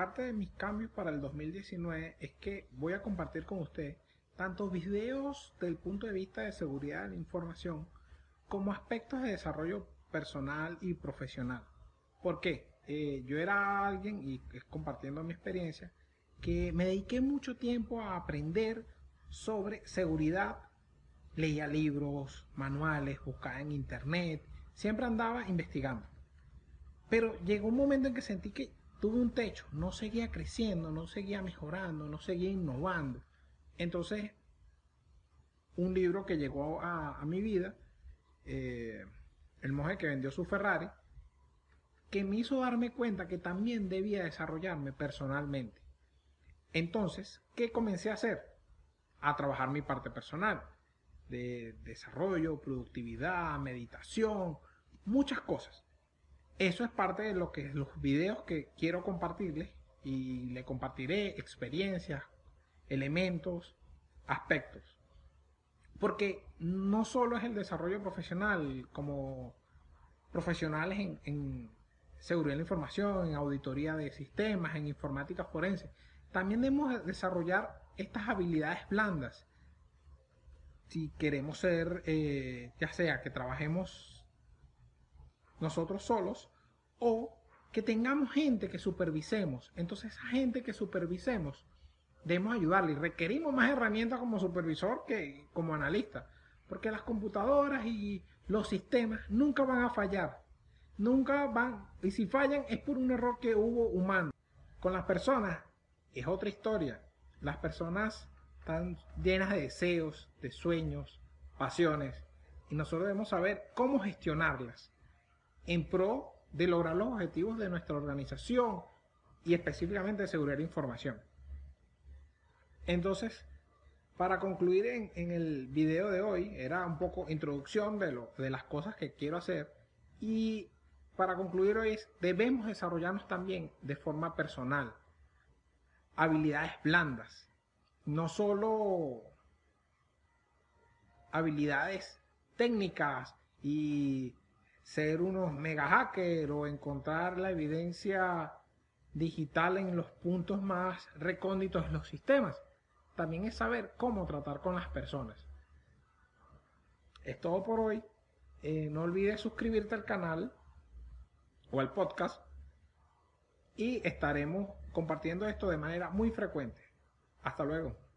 parte de mis cambios para el 2019 es que voy a compartir con usted tanto videos del punto de vista de seguridad de la información como aspectos de desarrollo personal y profesional. ¿Por qué? Eh, yo era alguien, y compartiendo mi experiencia, que me dediqué mucho tiempo a aprender sobre seguridad. Leía libros, manuales, buscaba en internet, siempre andaba investigando. Pero llegó un momento en que sentí que tuve un techo, no seguía creciendo, no seguía mejorando, no seguía innovando. Entonces, un libro que llegó a, mi vida, eh, El monje que vendió su Ferrari, que me hizo darme cuenta que también debía desarrollarme personalmente. Entonces, ¿qué comencé a hacer? A trabajar mi parte personal, de desarrollo, productividad, meditación, muchas cosas. Eso es parte de lo que los videos que quiero compartirles y le compartiré experiencias, elementos, aspectos. Porque no solo es el desarrollo profesional como profesionales en, en seguridad de la información, en auditoría de sistemas, en informática forense. También debemos desarrollar estas habilidades blandas. Si queremos ser, eh, ya sea que trabajemos nosotros solos o que tengamos gente que supervisemos. Entonces esa gente que supervisemos debemos ayudarle requerimos más herramientas como supervisor que como analista. Porque las computadoras y los sistemas nunca van a fallar nunca van, y si fallan es por un error que hubo humano. Con las personas es otra historia. Las personas están llenas de deseos, de sueños, pasiones, y nosotros debemos saber cómo gestionarlas en pro de lograr los objetivos de nuestra organización y específicamente de seguridad de información. Entonces, para concluir en, el video de hoy, era un poco introducción de, lo, de las cosas que quiero hacer. Y para concluir hoy es, debemos desarrollarnos también de forma personal. Habilidades blandas, no solo habilidades técnicas y ser unos mega hacker o encontrar la evidencia digital en los puntos más recónditos de los sistemas. También es saber cómo tratar con las personas. Es todo por hoy. Eh, no olvides suscribirte al canal o al podcast y estaremos compartiendo esto de manera muy frecuente. Hasta luego.